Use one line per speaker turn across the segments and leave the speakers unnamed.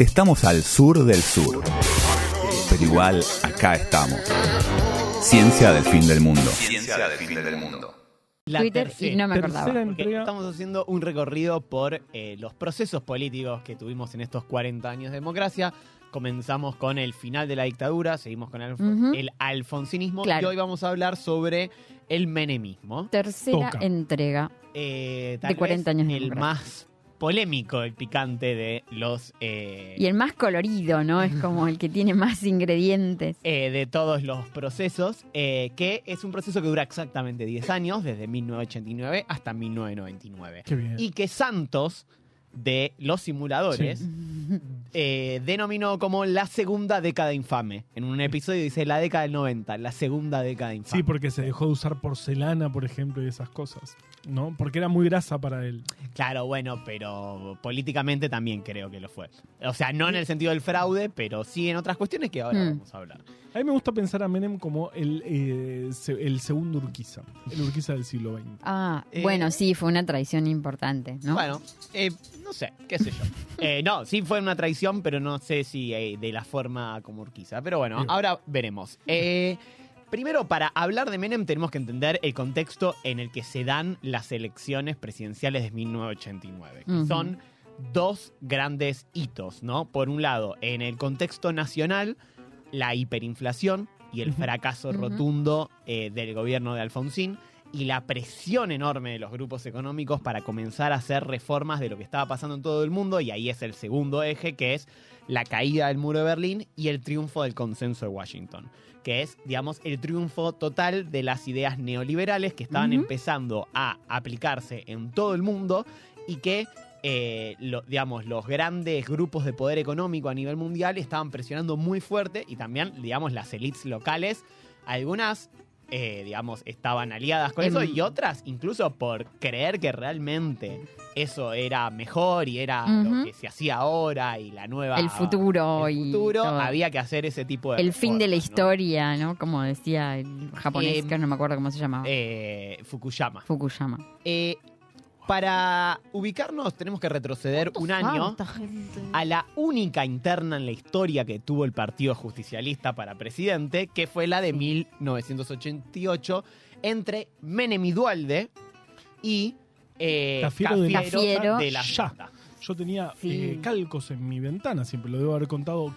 Estamos al sur del sur. Pero igual, acá estamos. Ciencia del fin del mundo. Ciencia del fin del mundo.
La
Twitter y
tercera.
no me acordaba.
Estamos haciendo un recorrido por eh, los procesos políticos que tuvimos en estos 40 años de democracia. Comenzamos con el final de la dictadura, seguimos con el, alfonsinismo
Claro.
y hoy vamos a hablar sobre el menemismo.
Tercera
Toca.
entrega.
Eh, tal
De 40
vez
años de
el
democracia.
más polémico, el picante de los eh,
Y el más colorido, ¿no? Es como el que tiene más ingredientes.
eh, de todos los procesos, eh, que es un proceso que dura exactamente 10 años, desde 1989 hasta 1999.
Qué bien.
Y que Santos, de los simuladores, eh, denominó como la segunda década infame. En un episodio dice la década del 90, la segunda década infame.
Sí, porque se dejó de usar porcelana, por ejemplo, y esas cosas. ¿No? Porque era muy grasa para él.
Claro, bueno, pero políticamente también creo que lo fue. O sea, no en el sentido del fraude, pero sí en otras cuestiones que ahora
Mm.
vamos a hablar.
A mí me gusta pensar a Menem como el, eh, el segundo Urquiza. El Urquiza del siglo XX.
Ah,
Eh,
bueno, sí, fue una traición importante, ¿no?
Bueno, eh, no sé, qué sé yo. Eh, no, sí fue una traición, pero no sé si eh, de la forma como Urquiza. Pero bueno, ahora veremos. Eh, primero, para hablar de Menem tenemos que entender el contexto en el que se dan las elecciones presidenciales de 1989. que
Ujú.
Son dos grandes hitos, ¿no? Por un lado, en el contexto nacional, la hiperinflación y el fracaso rotundo eh, del gobierno de Alfonsín y la presión enorme de los grupos económicos para comenzar a hacer reformas de lo que estaba pasando en todo el mundo y ahí es el segundo eje que es la caída del muro de Berlín y el triunfo del consenso de Washington, que es, digamos, el triunfo total de las ideas neoliberales que estaban empezando a aplicarse en todo el mundo y que eh, lo- digamos, los grandes grupos de poder económico a nivel mundial estaban presionando muy fuerte y también, digamos, las élites locales, algunas, eh, digamos, estaban aliadas con
Em.
eso y otras incluso por creer que realmente eso era mejor y era lo que se hacía ahora y la nueva...
el futuro
el futuro, había que hacer ese tipo de
el fin de la historia, ¿no? Como decía el japonés,
Em,
que no me acuerdo cómo se llamaba.
Eh, Fukuyama.
Fukuyama.
Para ubicarnos tenemos que retroceder un año a la única interna en la historia que tuvo el Partido Justicialista para presidente, que fue la de 1988, entre Menem y Dualde y eh,
Cafiero de la-
Cafiero.
de la.
Yo tenía
Sí.
eh, calcos en mi ventana, siempre lo debo haber contado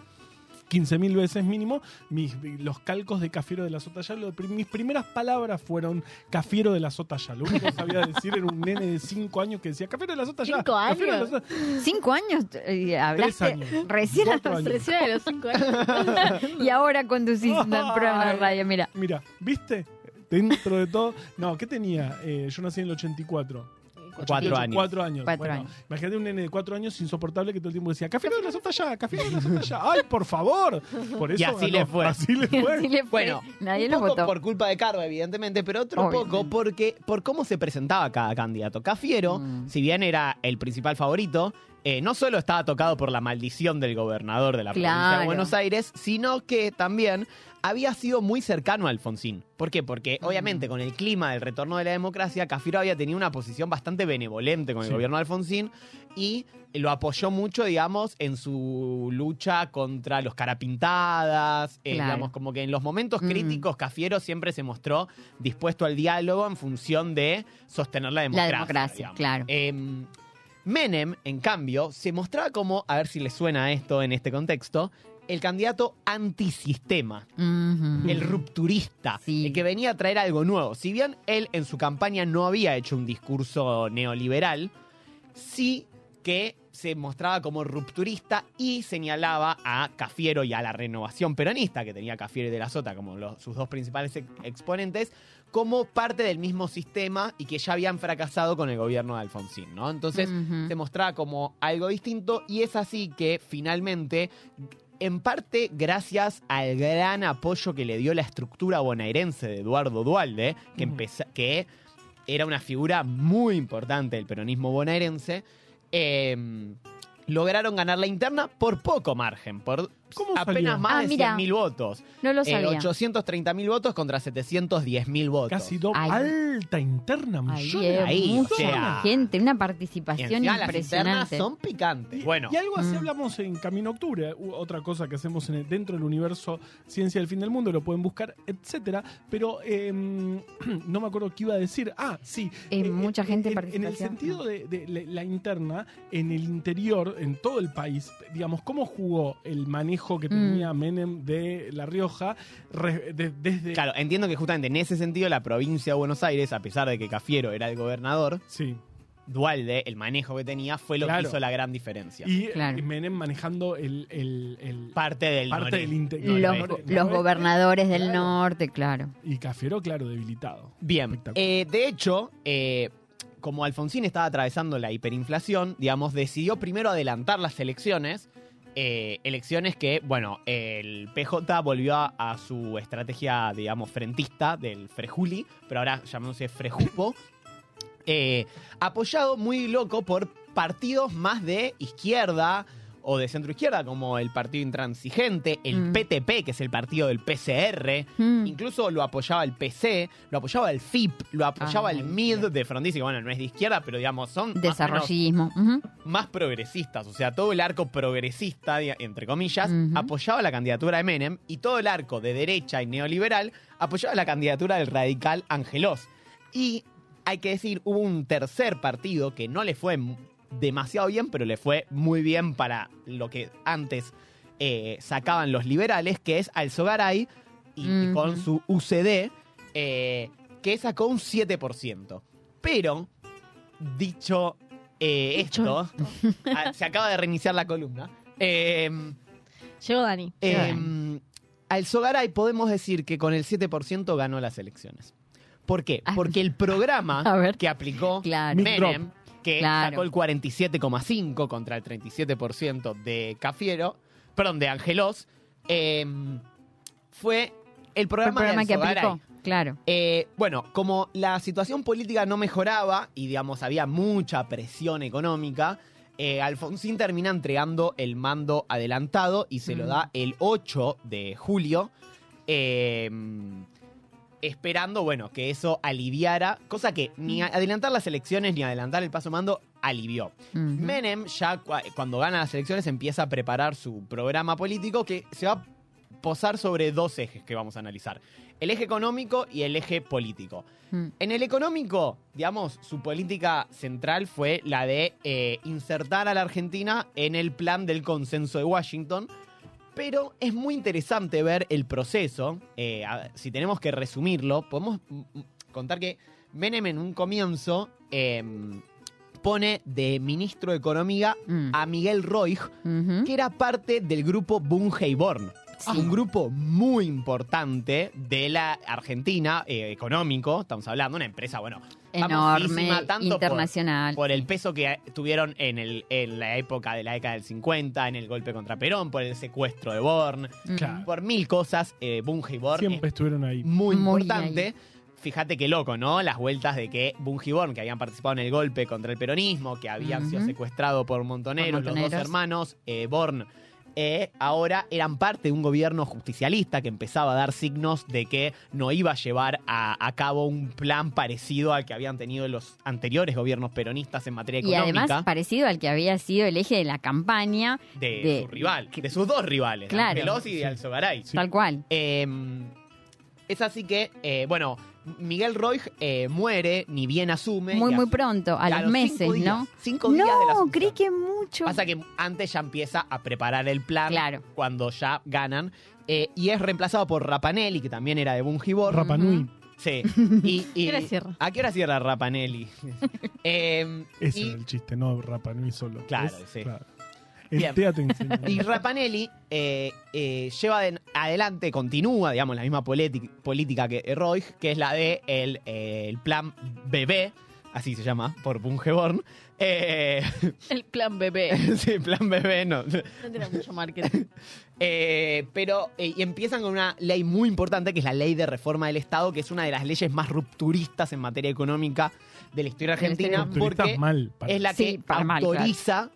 15.000 veces mínimo. Mis, los calcos de Cafiero de la Sota mis primeras palabras fueron Cafiero de la Sota ya. Lo único que sabía decir era un nene de 5 años que decía Cafiero de la Sota ya.
¿Cinco años?
Sota".
¿Cinco años? eh, hablaste
años.
recién
Cuatro años.
Recién de los cinco años.
y ahora conducís un programa de radio, mira.
Mira, ¿viste? Dentro de todo. No, ¿qué tenía? Eh, yo nací en el 84.
Cuatro años.
Cuatro años.
Cuatro
Bueno,
años.
Imagínate un nene de cuatro años insoportable que todo el tiempo decía, Cafiero de la Sota ya, Cafiero de la Sota ya. ¡Ay, por favor! Por eso
Y así le fue.
Así le fue.
Así le fue.
Bueno,
nadie
un
lo
poco
votó.
por culpa de Carva, evidentemente, pero otro
Obviamente.
poco porque por cómo se presentaba cada candidato. Cafiero,
Mm.
si bien era el principal favorito, eh, no solo estaba tocado por la maldición del gobernador de la provincia de. Buenos Aires, sino que también había sido muy cercano a Alfonsín. ¿Por qué? Porque
Mm.
obviamente con el clima del retorno de la democracia, Cafiero había tenido una posición bastante benevolente con el
Sí.
gobierno de Alfonsín y lo apoyó mucho, digamos, en su lucha contra los carapintadas, eh,
Claro.
digamos, como que en los momentos
Mm.
críticos Cafiero siempre se mostró dispuesto al diálogo en función de sostener la
La
democracia.
democracia,
digamos.
claro.
Em, Menem, en cambio, se mostraba como, a ver si les suena esto en este contexto, el candidato antisistema, el rupturista,
Sí.
el que venía a traer algo nuevo. Si bien él en su campaña no había hecho un discurso neoliberal, sí que se mostraba como rupturista y señalaba a Cafiero y a la renovación peronista que tenía Cafiero y de la Sota como los- sus dos principales ex- exponentes como parte del mismo sistema y que ya habían fracasado con el gobierno de Alfonsín, ¿no? Entonces se mostraba como algo distinto y es así que finalmente, en parte gracias al gran apoyo que le dio la estructura bonaerense de Eduardo Dualde, que, que era una figura muy importante del peronismo bonaerense, eh, lograron ganar la interna por poco margen, por
¿Cómo
apenas
salió?
más
Ah,
de
mira.
100.000 votos.
No lo
Eh,
sabía.
830.000 votos contra 710.000 votos.
Casi dos.
Ay.
Alta interna,
Ahí,
millones.
ahí,
mucha
o sea.
gente, una
Y
participación
encima las internas
impresionante.
son picantes. Bueno,
Y algo así
Mm.
hablamos en Camino a Octubre, u- otra cosa que hacemos en el- dentro del universo Ciencia del Fin del Mundo, lo pueden buscar, etcétera. Pero eh, no me acuerdo qué iba a decir. Ah, sí.
Eh, mucha gente
en, en
participación.
el sentido de, de la- la interna, en el interior, en todo el país, digamos, ¿cómo jugó el manejo que
Mm.
tenía Menem de La Rioja re- de- desde...
claro, entiendo que justamente en ese sentido la provincia de Buenos Aires, a pesar de que Cafiero era el gobernador,
Sí.
Dualde, el manejo que tenía, fue lo
Claro.
que hizo la gran diferencia.
Y
Claro.
Menem manejando el... el- el-
parte del
parte del
Los, gobernadores del
Claro.
norte, claro.
Y Cafiero, claro, debilitado.
Bien, eh, de hecho, eh, como Alfonsín estaba atravesando la hiperinflación, digamos, decidió primero adelantar las elecciones. Eh, elecciones que, bueno, el PJ volvió a, su estrategia, digamos, frentista del Frejuli, pero ahora llamándose Frejupo, eh, apoyado muy loco por partidos más de izquierda o de centro izquierda, como el Partido Intransigente, el
Mm.
PTP, que es el partido del PCR,
Mm.
Incluso lo apoyaba el PC, lo apoyaba el FIP, lo apoyaba el MID de Frondizi, que bueno, no es de izquierda, pero digamos, son más, menos
Desarrollismo. ujú.
más progresistas. O sea, todo el arco progresista, entre comillas, apoyaba la candidatura de Menem y todo el arco de derecha y neoliberal apoyaba la candidatura del radical Angelos. Y hay que decir, hubo un tercer partido que no le fue demasiado bien, pero le fue muy bien para lo que antes eh, sacaban los liberales, que es Alzogaray, y, con su UCD, eh, que sacó un 7%. Pero, dicho eh,
Dicho
esto, ah, se acaba de reiniciar la columna. Eh,
Llegó Dani.
eh, Alzogaray podemos decir que con el 7% ganó las elecciones. ¿Por qué?
Ah.
Porque el programa que aplicó
Claro.
Menem, que
Claro.
sacó el 47,5 contra el 37% de Cafiero, perdón, de Angelos, eh, fue el
Fue el
programa,
programa
de
que aplicó. Claro.
Eh, bueno, como la situación política no mejoraba y, digamos, había mucha presión económica, eh, Alfonsín termina entregando el mando adelantado y se lo
Mm.
da el 8 de julio, eh, esperando, bueno, que eso aliviara, cosa que ni
Mm.
adelantar las elecciones ni adelantar el paso mando alivió.
Ujú.
Menem ya cua- cuando gana las elecciones empieza a preparar su programa político que se va a posar sobre dos ejes que vamos a analizar. El eje económico y el eje político.
Mm.
En el económico, digamos, su política central fue la de eh, insertar a la Argentina en el plan del consenso de Washington. Pero es muy interesante ver el proceso. Eh, a- si tenemos que resumirlo, podemos contar que Menem en un comienzo em, pone de ministro de Economía
Mm.
a Miguel Roig, que era parte del grupo Bunge-Born. Un grupo muy importante de la Argentina, eh, económico, estamos hablando, una empresa, bueno,
Enorme,
famosísima, tanto por-
internacional.
por el peso que tuvieron en, el, en la época de la década del 50, en el golpe contra Perón, por el secuestro de Born.
Claro.
por mil cosas, eh, Bunge y Born
Siempre estuvieron ahí.
muy,
Muy
importante. Fíjate qué loco, ¿no? Las vueltas de que Bunge y Born, que habían participado en el golpe contra el peronismo, que habían sido secuestrados por montoneros,
Por
los dos hermanos, eh, Born, eh, ahora eran parte de un gobierno justicialista que empezaba a dar signos de que no iba a llevar a, a cabo un plan parecido al que habían tenido los anteriores gobiernos peronistas en materia
Y
económica
además parecido al que había sido el eje de la campaña,
de,
de-
su rival, de sus dos rivales,
Claro.
Y
Sí.
Alzogaray.
Sí.
tal cual.
Eh, es así que, eh, bueno, Miguel Roig eh, muere, ni bien asume.
Muy, muy pronto, a los meses,
cinco días,
¿no?
Cinco días de la
No, creí que mucho.
Pasa que antes ya empieza a preparar el plan
Claro.
cuando ya ganan. eh, y es reemplazado por Rapanelli, que también era de Bungibor.
Rapa Nui.
sí. Y, y-
¿Qué hora cierra?
¿A qué hora cierra Rapanelli? Eh,
Ese
y-
era el chiste, no Rapa Nui solo.
Claro, sí.
Claro.
Bien.
TEA te enseña.
Y Rapanelli eh, eh, lleva de- adelante, continúa, digamos, la misma politi- política que Roig, que es la de el, eh, el plan BB, así se llama, por Bungeborn. Eh,
El plan bebé.
sí, plan BB, no.
No tiene mucho marketing.
Eh, pero eh, y empiezan con una ley muy importante, que es la ley de reforma del Estado, que es una de las leyes más rupturistas en materia económica de la historia
De la historia
argentina, porque
mal. para-
es la
Sí,
que
para mal, claro.
autoriza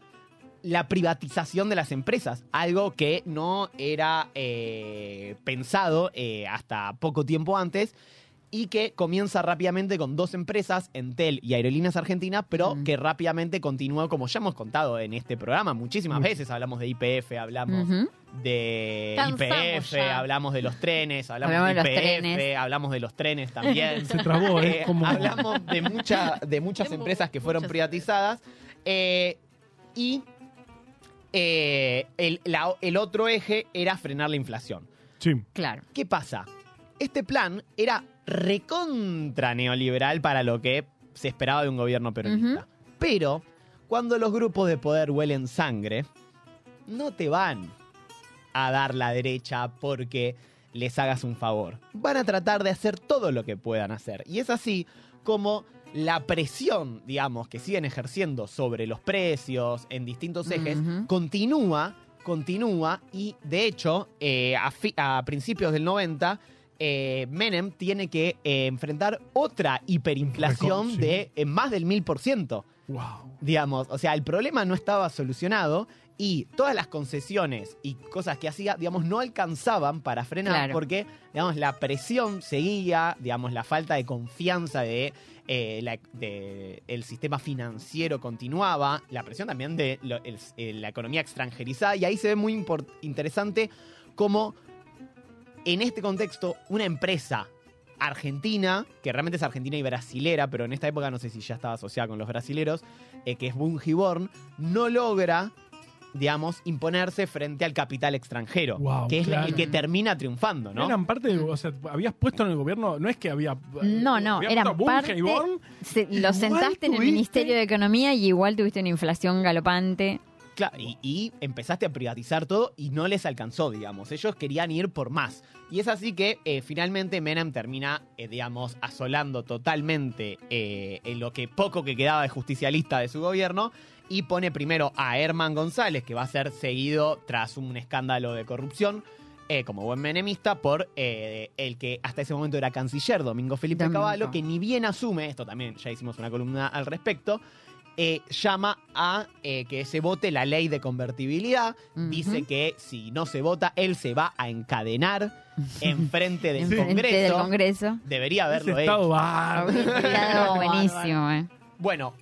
la privatización de las empresas, algo que no era eh, pensado eh, hasta poco tiempo antes y que comienza rápidamente con dos empresas, Entel y Aerolíneas Argentinas, pero
Mm.
que rápidamente continuó, como ya hemos contado en este programa, muchísimas veces hablamos de IPF, hablamos de IPF, hablamos de los trenes, hablamos,
Hablamos
de IPF,
trenes.
hablamos de los trenes también.
Se trabó, ¿eh?
Eh,
Como...
Hablamos de, mucha- de muchas empresas que fueron
muchas.
privatizadas. eh, y eh, el, la- el otro eje era frenar la inflación.
Sí.
Claro.
¿Qué pasa? Este plan era recontra neoliberal para lo que se esperaba de un gobierno peronista. Pero cuando los grupos de poder huelen sangre, no te van a dar la derecha porque les hagas un favor. Van a tratar de hacer todo lo que puedan hacer. Y es así como la presión, digamos, que siguen ejerciendo sobre los precios en distintos ejes, continúa, continúa y de hecho, eh, a, principios del 90, eh, Menem tiene que eh, enfrentar otra hiperinflación
sí.
de más del 1000%
Wow.
digamos, o sea, el problema no estaba solucionado y todas las concesiones y cosas que hacía, digamos, no alcanzaban para frenar
Claro.
porque, digamos, la presión seguía, digamos, la falta de confianza de, eh, la- de- el sistema financiero continuaba, la presión también de lo- el- eh, la economía extranjerizada y ahí se ve muy interesante cómo en este contexto una empresa argentina, que realmente es argentina y brasilera, pero en esta época no sé si ya estaba asociada con los brasileros, eh, que es Bungiborn, no logra, digamos, imponerse frente al capital extranjero,
Wow,
que es
claro.
el que termina triunfando, ¿no?
Eran parte, de- o sea, habías puesto en el gobierno, no es que había...
No, no,
habías
eran
puesto a Bunge
parte-
y Born,
Se- lo sentaste en el Ministerio de Economía y igual tuviste una inflación galopante.
Claro, y, y empezaste a privatizar todo y no les alcanzó, digamos. Ellos querían ir por más. Y es así que eh, finalmente Menem termina, eh, digamos, asolando totalmente eh, en lo que poco que quedaba de justicialista de su gobierno y pone primero a Herman González, que va a ser seguido tras un escándalo de corrupción. eh, como buen menemista, por eh, el que hasta ese momento era canciller, Domingo Felipe
Domingo.
Cavallo, que ni bien asume, esto también ya hicimos una columna al respecto, eh, llama a eh, que se vote la ley de convertibilidad. Dice que si no se vota, él se va a encadenar en frente del
Enfrente
Congreso.
del Congreso.
Debería haberlo hecho.
Quedado buenísimo, eh.
Bueno,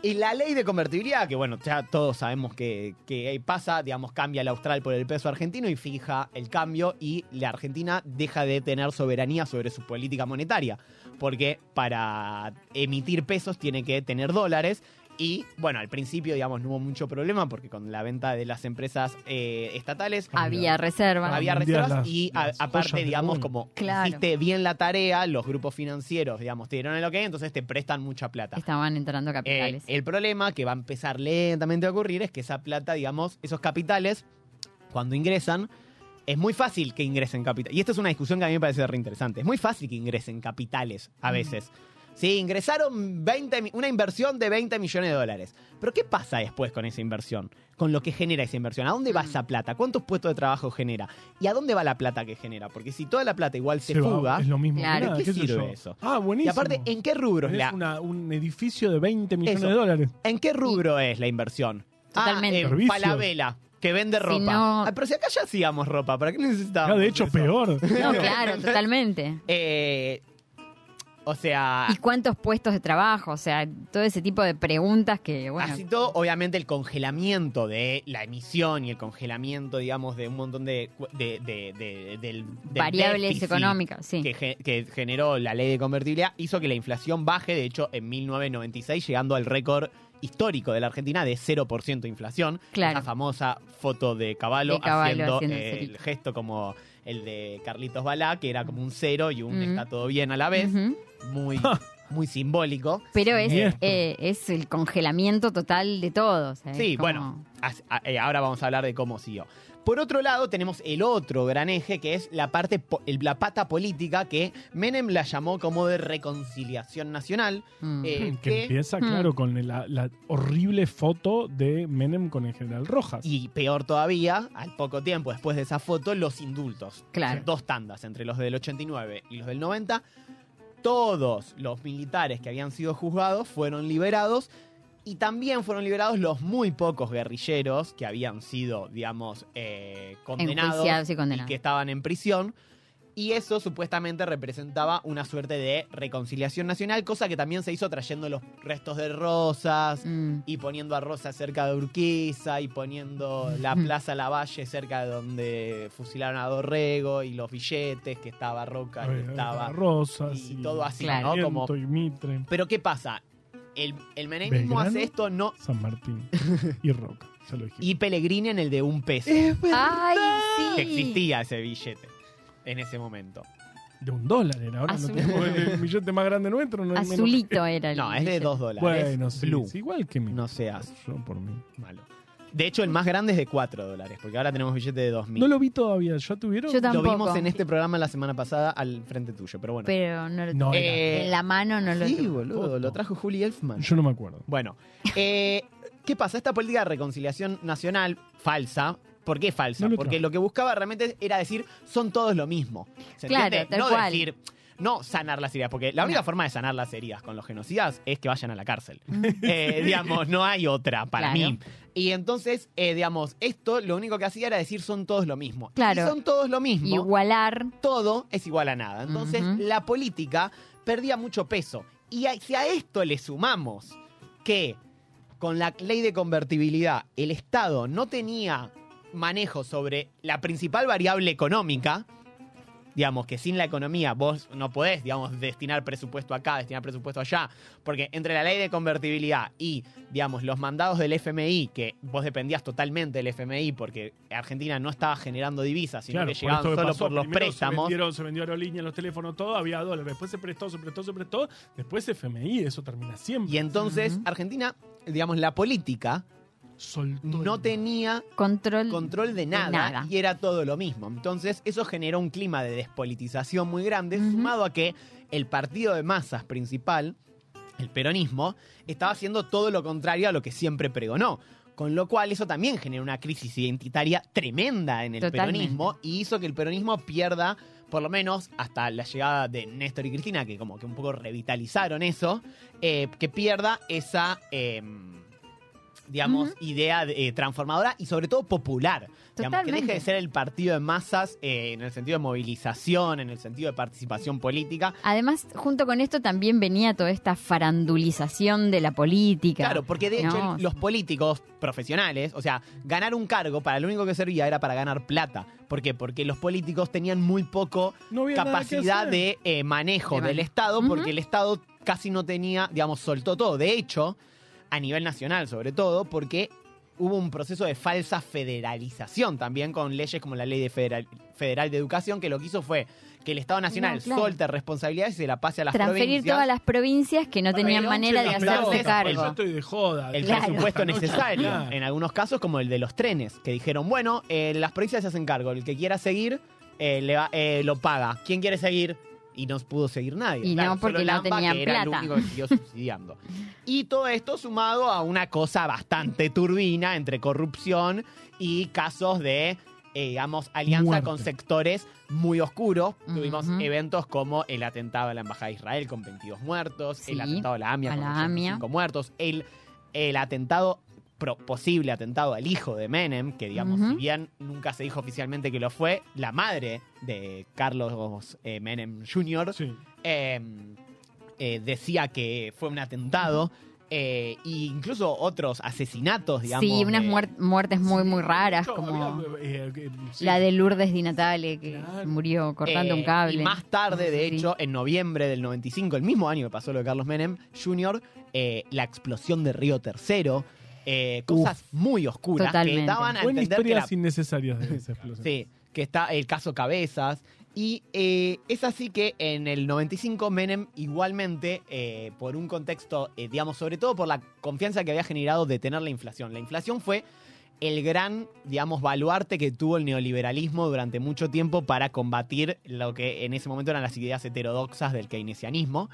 y la ley de convertibilidad, que bueno, ya todos sabemos que, que pasa, digamos, cambia el austral por el peso argentino y fija el cambio y la Argentina deja de tener soberanía sobre su política monetaria, porque para emitir pesos tiene que tener dólares. Y bueno, al principio, digamos, no hubo mucho problema porque con la venta de las empresas eh, estatales
Había reserva.
había reservas
las-
y a- aparte, digamos, como
Claro.
hiciste bien la tarea, los grupos financieros, digamos, te dieron el ok, entonces te prestan mucha plata.
Estaban entrando
Eh,
capitales.
el problema que va a empezar lentamente a ocurrir es que esa plata, digamos, esos capitales, cuando ingresan, es muy fácil que ingresen capitales. Y esta es una discusión que a mí me parece re interesante. Es muy fácil que ingresen capitales a veces. Sí, ingresaron 20, mi- una inversión de 20 millones de dólares. Pero ¿qué pasa después con esa inversión? Con lo que genera esa inversión. ¿A dónde va
Mm.
esa plata? ¿Cuántos puestos de trabajo genera? ¿Y a dónde va la plata que genera? Porque si toda la plata igual se,
Se va,
fuga...
es lo mismo.
Claro.
Nada,
¿Qué
qué
sirve
yo.
eso?
Ah,
Y
buenísimo.
aparte, ¿en qué rubro es la,
una- un edificio de 20 millones
Eso.
de dólares.
¿En qué rubro es la inversión?
Totalmente.
Ah,
Servicios.
Falabella, que vende
Si
ropa.
no-
Ah, pero si acá ya hacíamos ropa, ¿para qué necesitábamos
Ah, de hecho,
eso?
peor.
No, claro, totalmente.
Eh, o sea,
¿Y cuántos puestos de trabajo? O sea, todo ese tipo de preguntas que, bueno,
así todo, obviamente el congelamiento de la emisión y el congelamiento, digamos, de un montón de, de, de- de- del,
variables económicas, sí.
Que generó la ley de convertibilidad hizo que la inflación baje, de hecho, en 1996, llegando al récord histórico de la Argentina de 0% de inflación.
Claro.
Esa famosa foto de Caballo, haciendo, eh, el gesto como el de Carlitos Balá, que era como un cero y un está todo bien a la vez. Muy, muy simbólico.
Pero es, eh, es el congelamiento total de todo. o sea,
Sí,
como-
bueno, eh, ahora vamos a hablar de cómo siguió. Por otro lado, tenemos el otro gran eje, que es la parte, la pata política, que Menem la llamó como de reconciliación nacional.
Mm.
Eh,
que
que-
empieza,
Hmm.
claro, con la, la horrible foto de Menem con el general Rojas.
Y peor todavía, al poco tiempo después de esa foto, los indultos.
Claro.
Dos tandas, entre los del 89 y los del 90. Todos los militares que habían sido juzgados fueron liberados Y también fueron liberados los muy pocos guerrilleros que habían sido, digamos, eh, condenados
y
que estaban en prisión. Y eso supuestamente representaba una suerte de reconciliación nacional, cosa que también se hizo trayendo los restos de Rosas
Mm.
y poniendo a Rosas cerca de Urquiza y poniendo la. Plaza Lavalle cerca de donde fusilaron a Dorrego y los billetes que estaba Roca y estaba...
Rosas
y todo así,
Claro.
¿no? Como-
Viento y Mitre,
Pero ¿qué pasa? El, el menemismo
Belgrano.
hace esto no...
San Martín y Roca. Ya lo dijiste.
Y Pellegrini en el de un peso.
¡Ay, sí!
que existía ese billete en ese momento.
De un dólar era. Ahora
Azul.
no tenemos el, el billete más grande nuestro. No hay menos-
Azulito era el
No, es de
billete.
dos dólares.
Bueno, sí,
Blue.
sí, igual que mi.
No seas
Yo por mí.
malo. De hecho, el más grande es de 4 dólares, porque ahora tenemos billete de 2.000.
No lo vi todavía. ¿Ya tuvieron?
Yo
Lo
tampoco.
vimos en este programa la semana pasada al frente tuyo, pero bueno.
Pero no lo
No, era-
Eh,
En la mano no lo
sí,
tuve.
boludo, lo trajo Juli Elfman.
Yo no me acuerdo.
Bueno, eh, ¿qué pasa? Esta política de reconciliación nacional falsa. ¿Por qué falsa?
No lo
Porque
trajo.
lo que buscaba realmente era decir, son todos lo mismo. ¿Se
Claro,
entiende?
tal
no
cual.
decir, no sanar las heridas, porque la única forma de sanar las heridas con los genocidas es que vayan a la cárcel. Eh, digamos, no hay otra para
Claro.
mí. Y entonces, eh, digamos, esto lo único que hacía era decir son todos lo mismo.
Claro.
Y son todos lo mismo
Igualar.
todo es igual a nada. Entonces, la política perdía mucho peso. Y si a esto le sumamos que con la ley de convertibilidad el Estado no tenía manejo sobre la principal variable económica, digamos que sin la economía vos no podés, digamos, destinar presupuesto acá, destinar presupuesto allá, porque entre la ley de convertibilidad y, digamos, los mandados del FMI, que vos dependías totalmente del FMI porque Argentina no estaba generando divisas, sino
Claro,
que llegaban
que
solo
pasó,
por los
primero
préstamos.
Se, vendieron, se vendió aerolínea, los teléfonos, todo, había dólares. Después se prestó, se prestó, se prestó. Después FMI, eso termina siempre.
Y entonces. Argentina, digamos, la política
Soltó
no
el-
tenía
Control.
control de nada,
nada.
y era todo lo mismo. Entonces eso generó un clima de despolitización muy grande, sumado a que el partido de masas principal, el peronismo, estaba haciendo todo lo contrario a lo que siempre pregonó. Con lo cual eso también generó una crisis identitaria tremenda en el
Totalmente.
peronismo y hizo que el peronismo pierda, por lo menos hasta la llegada de Néstor y Cristina, que como que un poco revitalizaron eso, eh, que pierda esa, eh, digamos, idea de- eh, transformadora y sobre todo popular. Digamos, que deje de ser el partido de masas eh, en el sentido de movilización, en el sentido de participación política.
Además, junto con esto también venía toda esta farandulización de la política.
Claro, porque de hecho
No,
los políticos profesionales, o sea, ganar un cargo para lo único que servía era para ganar plata. ¿Por qué? Porque los políticos tenían muy poco
No
capacidad de eh, manejo
De
del
man-
Estado, porque el Estado casi no tenía, digamos, soltó todo. De hecho, a nivel nacional sobre todo, porque hubo un proceso de falsa federalización también con leyes como la ley de federal, federal de educación, que lo que hizo fue que el Estado Nacional
No, claro.
suelte responsabilidades y se la pase a las
transferir
provincias.
todas las provincias que no tenían manera de hacerse cargo.
Yo estoy de joda.
el
Claro.
presupuesto necesario.
claro.
En algunos casos, como el de los trenes, que dijeron, bueno, eh, las provincias se hacen cargo, el que quiera seguir eh, le va- eh, lo paga. ¿Quién quiere seguir? Y no pudo seguir nadie.
Y no, porque
solo
no
que era el único que siguió subsidiando. y todo esto sumado a una cosa bastante turbina entre corrupción y casos de, eh, digamos, alianza
Muerte.
con sectores muy oscuros. Tuvimos eventos como el atentado a la Embajada de Israel con 22 muertos, el atentado a la AMIA
a
con
la
85
AMIA.
muertos, el, el atentado, posible atentado al hijo de Menem, que digamos, si bien nunca se dijo oficialmente que lo fue, la madre de Carlos eh, Menem Jr.
Sí.
eh, eh, decía que fue un atentado. eh, e incluso otros asesinatos, digamos.
sí, unas muer- muertes muy, muy raras,
Yo
como
había, eh, eh, sí.
la de Lourdes Di Natale, que
Claro.
murió cortando
Eh,
un cable.
Y más tarde, de
Sí.
hecho, en noviembre del 95, el mismo año que pasó lo de Carlos Menem Jr., eh, la explosión de Río Tercero, eh, cosas muy oscuras que daban a
Buenas
entender que
historias
la-
innecesarias de esa explosión.
Sí, que está el caso Cabezas. Y eh, es así que en el 95 Menem igualmente, eh, por un contexto, eh, digamos, sobre todo por la confianza que había generado de tener la inflación. La inflación fue el gran, digamos, baluarte que tuvo el neoliberalismo durante mucho tiempo para combatir lo que en ese momento eran las ideas heterodoxas del keynesianismo.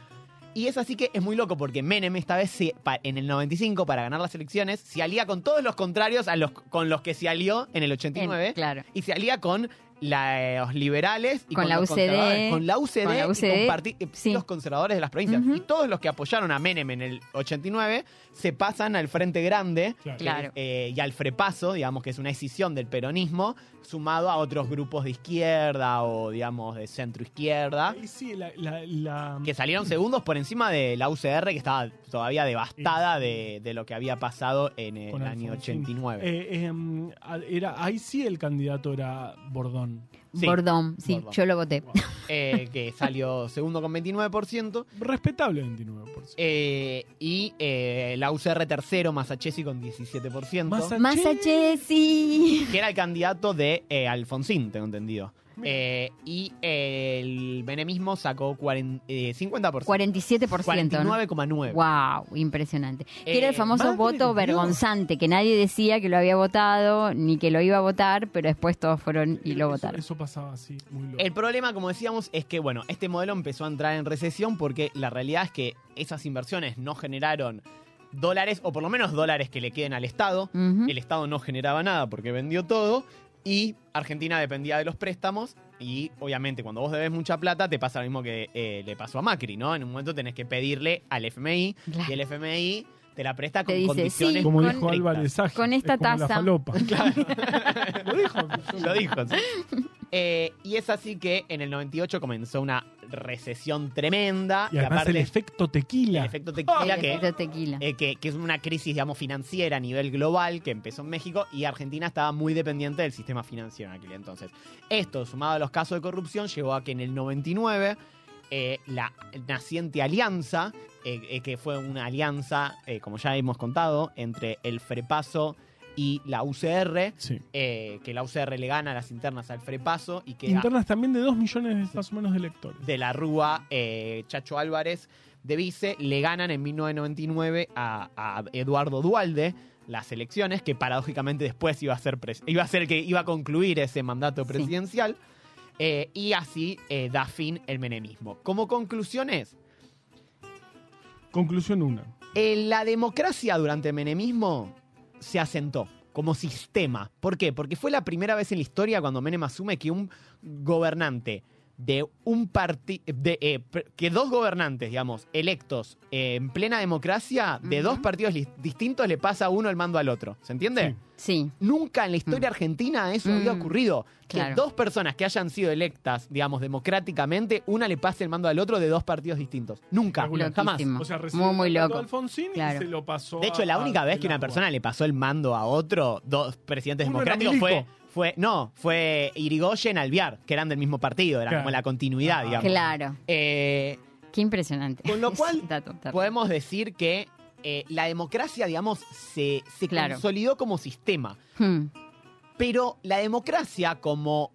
Y es así que es muy loco porque Menem esta vez se- en el 95 para ganar las elecciones se alía con todos los contrarios a los con los que se alió en el 89
En- claro.
y se alía con la- los liberales y
Con la
los
UCD,
conservadores. con la UCD,
con la
y
UCD,
con parti- eh,
sí.
los conservadores de las provincias. Y todos los que apoyaron a Menem en el 89 se pasan al Frente Grande
Claro.
que
Claro.
es, eh, y al Frepaso, digamos que es una escisión del peronismo, sumado a otros grupos de izquierda o, digamos, de centro izquierda.
Ahí sí, la, la- la-
Que salieron segundos por encima de la UCR, que estaba todavía devastada de, de lo que había pasado en el
con
año
Alfonsín.
89.
Eh, em, a- era, ahí sí el candidato era Bordón.
Sí.
Bordón, sí,
Bordón.
yo lo voté.
Eh, que salió segundo con 29%.
Respetable 29%.
eh, y eh, la UCR tercero, Masachesi con 17%.
Masa-
Masachesi.
que era el candidato de eh, Alfonsín, tengo entendido. Eh, y el menemismo sacó 40, eh, 50%.
47%. ¿no?
49,9%.
Wow, impresionante. Que era
Eh,
el famoso
madre
voto vergonzante, que nadie decía que lo había votado ni que lo iba a votar, pero después todos fueron y lo
Eso-
votaron.
Eso pasaba así, muy loco.
El problema, como decíamos, es que bueno, este modelo empezó a entrar en recesión porque la realidad es que esas inversiones no generaron dólares, o por lo menos dólares que le queden al Estado. El Estado no generaba nada porque vendió todo. Y Argentina dependía de los préstamos. Y obviamente, cuando vos debes mucha plata, te pasa lo mismo que eh, le pasó a Macri, ¿no? En un momento tenés que pedirle al FMI.
Claro.
Y el FMI te la presta
Te
con
dice,
condiciones.
sí,
Como
con-
dijo Álvarez
con esta
es como la
tasa.
falopa. Lo dijo.
Lo dijo, sí. Eh, y es así que en el 98 comenzó una recesión tremenda.
Y además el efecto tequila.
el efecto tequila,
El
que,
efecto tequila.
eh, que, que es una crisis, digamos, financiera a nivel global que empezó en México y Argentina estaba muy dependiente del sistema financiero en aquel entonces. Esto, sumado a los casos de corrupción, llevó a que en el 99 eh, la naciente alianza, eh, eh, que fue una alianza, eh, como ya hemos contado, entre el Frepaso y la UCR,
Sí.
eh, que la UCR le gana las internas al Frepaso y que
Internas también de 2 millones más o menos de electores.
de la Rúa, eh, Chacho Álvarez de Vice, le ganan en 1999 a, a Eduardo Dualde las elecciones, que paradójicamente después iba a ser, iba a ser el que iba a concluir ese mandato
Sí.
presidencial. eh, y así da fin el menemismo. Como conclusiones,
Conclusión 1.
eh, la democracia durante el menemismo se asentó como sistema. ¿Por qué? Porque fue la primera vez en la historia cuando Menem asume que un gobernante de un partido, que dos gobernantes, digamos, electos eh, en plena democracia, de dos partidos distintos le pasa uno el mando al otro. ¿Se entiende?
Sí.
Sí,
Nunca en la historia argentina eso había
Mm,
ocurrido. Que
claro.
dos personas que hayan sido electas, digamos, democráticamente, una le pase el mando al otro de dos partidos distintos. Nunca,
Loquísimo.
jamás.
O sea,
Muy, muy loco.
de Alfonsín
Claro.
y se lo pasó
De hecho, la
a-
única
a
vez que una persona le pasó el mando a otro, dos presidentes
Uno
democráticos, fue. Fue. No, fue Irigoyen Alviar, que eran del mismo partido, era
Claro.
como la continuidad,
Ah.
digamos.
claro.
Eh,
Qué impresionante.
Con lo cual, podemos decir que eh, la democracia, digamos, se, se
Claro.
consolidó como sistema.
Hmm,
Pero la democracia como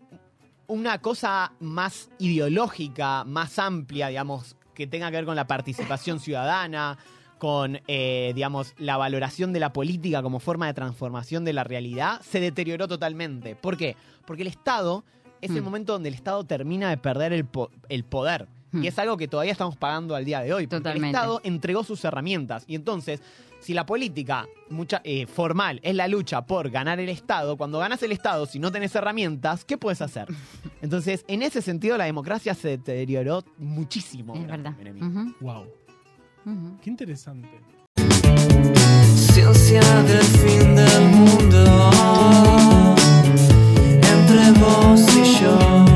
una cosa más ideológica, más amplia, digamos, que tenga que ver con la participación ciudadana, con, eh, digamos, la valoración de la política como forma de transformación de la realidad, se deterioró totalmente. ¿Por qué? Porque el Estado es el
Hmm.
momento donde el Estado termina de perder el, po- el poder.
Hmm.
Y es algo que todavía estamos pagando al día de hoy. Porque el
Totalmente.
Estado entregó sus herramientas. Y entonces, si la política mucha, eh, formal es la lucha por ganar el Estado, cuando ganas el Estado, si no tenés herramientas, ¿qué puedes hacer? Entonces, en ese sentido, la democracia se deterioró muchísimo.
es verdad. Ujú,
Qué interesante.
Ciencia del fin del mundo entre vos y yo.